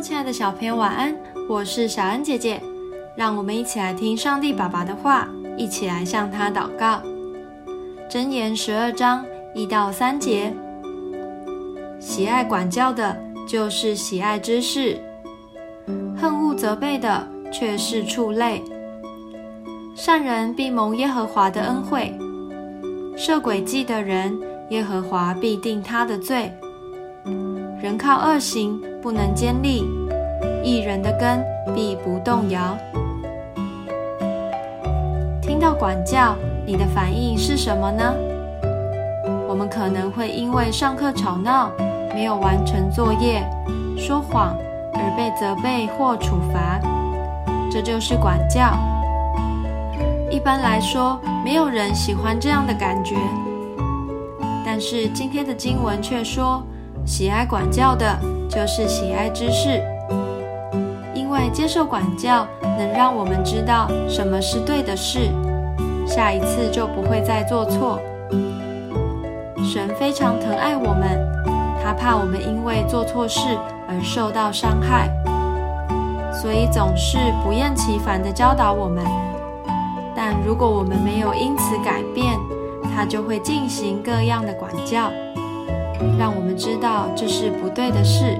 亲爱的小朋友，晚安！我是小恩姐姐，让我们一起来听上帝爸爸的话，一起来向他祷告。箴言十二章一到三节：喜爱管教的，就是喜爱知识；恨恶责备的，却是畜类。善人必蒙耶和华的恩惠，设诡计的人，耶和华必定他的罪。人靠恶行不能坚立，一人的根必不动摇。听到管教，你的反应是什么呢？我们可能会因为上课吵闹、没有完成作业、说谎而被责备或处罚，这就是管教。一般来说，没有人喜欢这样的感觉，但是今天的经文却说。喜爱管教的，就是喜爱知识，因为接受管教能让我们知道什么是对的事，下一次就不会再做错。神非常疼爱我们，他怕我们因为做错事而受到伤害，所以总是不厌其烦地教导我们。但如果我们没有因此改变，他就会进行各样的管教。让我们知道这是不对的事。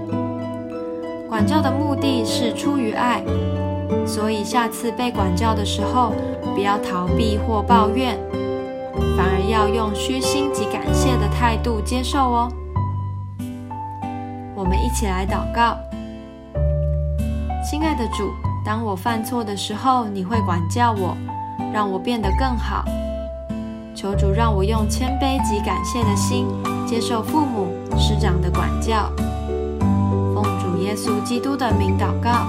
管教的目的是出于爱，所以下次被管教的时候，不要逃避或抱怨，反而要用虚心及感谢的态度接受哦。我们一起来祷告：亲爱的主，当我犯错的时候，你会管教我，让我变得更好。求主让我用谦卑及感谢的心接受父母师长的管教，奉主耶稣基督的名祷告。